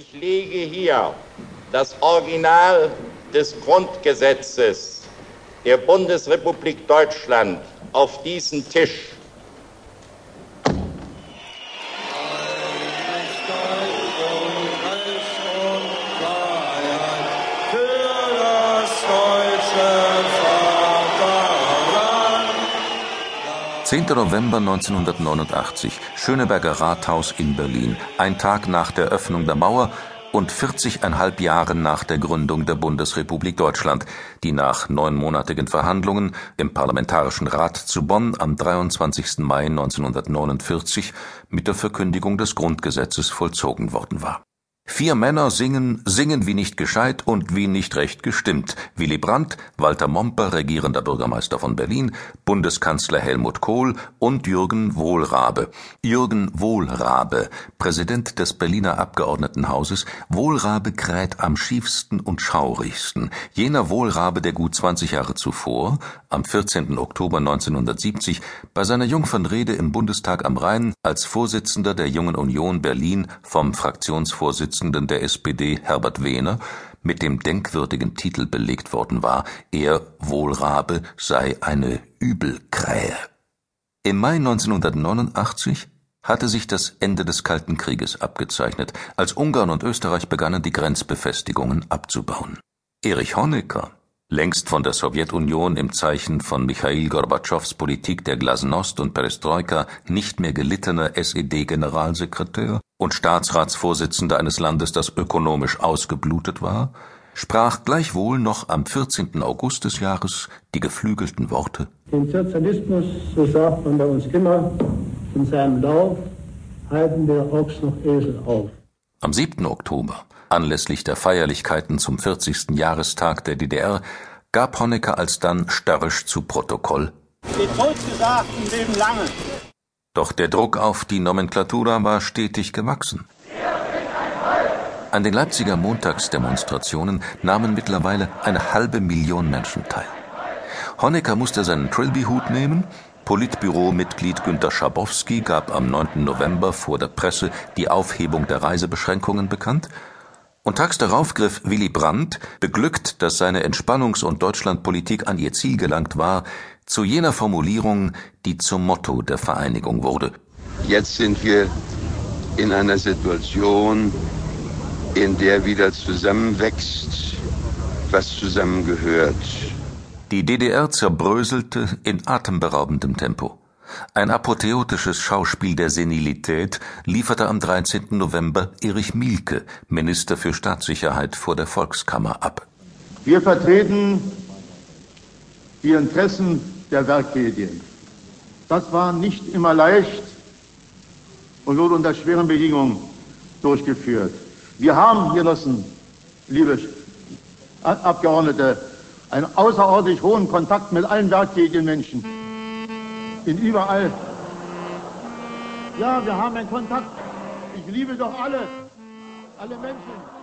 Ich lege hier das Original des Grundgesetzes der Bundesrepublik Deutschland auf diesen Tisch. Zehnter November 1989, Schöneberger Rathaus in Berlin, ein Tag nach der Öffnung der Mauer und 40,5 Jahre nach der Gründung der Bundesrepublik Deutschland, die nach neunmonatigen Verhandlungen im Parlamentarischen Rat zu Bonn am 23. Mai 1949 mit der Verkündigung des Grundgesetzes vollzogen worden war Vier Männer singen, singen wie nicht gescheit und wie nicht recht gestimmt. Willy Brandt, Walter Momper, regierender Bürgermeister von Berlin, Bundeskanzler Helmut Kohl und Jürgen Wohlrabe. Jürgen Wohlrabe, Präsident des Berliner Abgeordnetenhauses, Wohlrabe kräht am schiefsten und schaurigsten. Jener Wohlrabe, der gut 20 Jahre zuvor, am 14. Oktober 1970, bei seiner Jungfernrede im Bundestag am Rhein als Vorsitzender der Jungen Union Berlin vom Fraktionsvorsitz Vorsitzenden der SPD Herbert Wehner mit dem denkwürdigen Titel belegt worden war, er Wohlrabe sei eine Übelkrähe. Im Mai 1989 hatte sich das Ende des Kalten Krieges abgezeichnet, als Ungarn und Österreich begannen, die Grenzbefestigungen abzubauen. Erich Honecker längst von der Sowjetunion im Zeichen von Michail Gorbatschows Politik der Glasnost und Perestroika nicht mehr gelittener SED-Generalsekretär und Staatsratsvorsitzender eines Landes, das ökonomisch ausgeblutet war, sprach gleichwohl noch am 14. August des Jahres die geflügelten Worte Den Sozialismus, so sagt man bei uns immer, in seinem Lauf halten wir Ochs noch Esel auf. Am 7. Oktober Anlässlich der Feierlichkeiten zum 40. Jahrestag der DDR gab Honecker alsdann störrisch zu Protokoll: Die Totgesagten leben lange. Doch der Druck auf die Nomenklatura war stetig gewachsen. An den Leipziger Montagsdemonstrationen nahmen mittlerweile eine halbe Million Menschen teil. Honecker musste seinen Trilby-Hut nehmen, Politbüro-Mitglied Günter Schabowski gab am 9. November vor der Presse die Aufhebung der Reisebeschränkungen bekannt und tags darauf griff Willy Brandt, beglückt, dass seine Entspannungs- und Deutschlandpolitik an ihr Ziel gelangt war, zu jener Formulierung, die zum Motto der Vereinigung wurde. Jetzt sind wir in einer Situation, in der wieder zusammenwächst, was zusammengehört. Die DDR zerbröselte in atemberaubendem Tempo. Ein apotheotisches Schauspiel der Senilität lieferte am 13. November Erich Mielke, Minister für Staatssicherheit, vor der Volkskammer ab. Wir vertreten die Interessen der Werkmedien. Das war nicht immer leicht und wurde unter schweren Bedingungen durchgeführt. Wir haben, Genossen, liebe Abgeordnete, einen außerordentlich hohen Kontakt mit allen Werkmedienmenschen in überall. Ja, wir haben einen Kontakt. Ich liebe doch alle, alle Menschen.